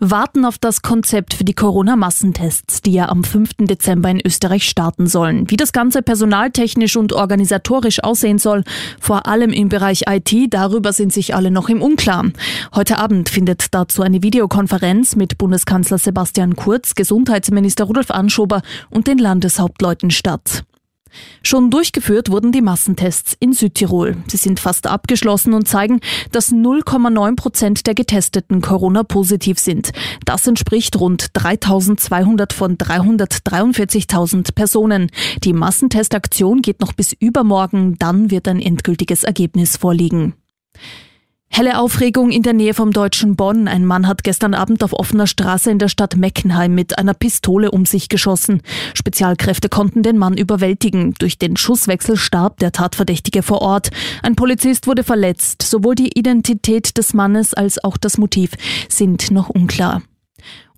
Warten auf das Konzept für die Corona-Massentests, die ja am 5. Dezember in Österreich starten sollen. Wie das Ganze personaltechnisch und organisatorisch aussehen soll, vor allem im Bereich IT, darüber sind sich alle noch im Unklaren. Heute Abend findet dazu eine Videokonferenz mit Bundeskanzler Sebastian Kurz, Gesundheitsminister Rudolf Anschober und den Landeshauptleuten statt. Schon durchgeführt wurden die Massentests in Südtirol. Sie sind fast abgeschlossen und zeigen, dass 0,9 Prozent der Getesteten Corona-positiv sind. Das entspricht rund 3200 von 343.000 Personen. Die Massentestaktion geht noch bis übermorgen, dann wird ein endgültiges Ergebnis vorliegen. Helle Aufregung in der Nähe vom deutschen Bonn. Ein Mann hat gestern Abend auf offener Straße in der Stadt Meckenheim mit einer Pistole um sich geschossen. Spezialkräfte konnten den Mann überwältigen. Durch den Schusswechsel starb der Tatverdächtige vor Ort. Ein Polizist wurde verletzt. Sowohl die Identität des Mannes als auch das Motiv sind noch unklar.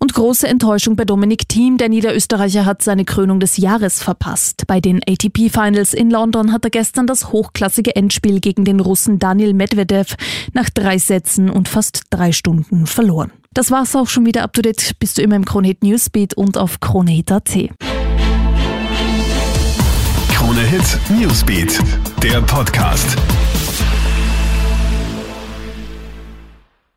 Und große Enttäuschung bei Dominik Thiem. Der Niederösterreicher hat seine Krönung des Jahres verpasst. Bei den ATP Finals in London hat er gestern das hochklassige Endspiel gegen den Russen Daniel Medvedev nach drei Sätzen und fast drei Stunden verloren. Das war's auch schon wieder up to date. Bist du immer im Kronehit Newsbeat und auf kronehit.at. Kronehit Newsbeat, der Podcast.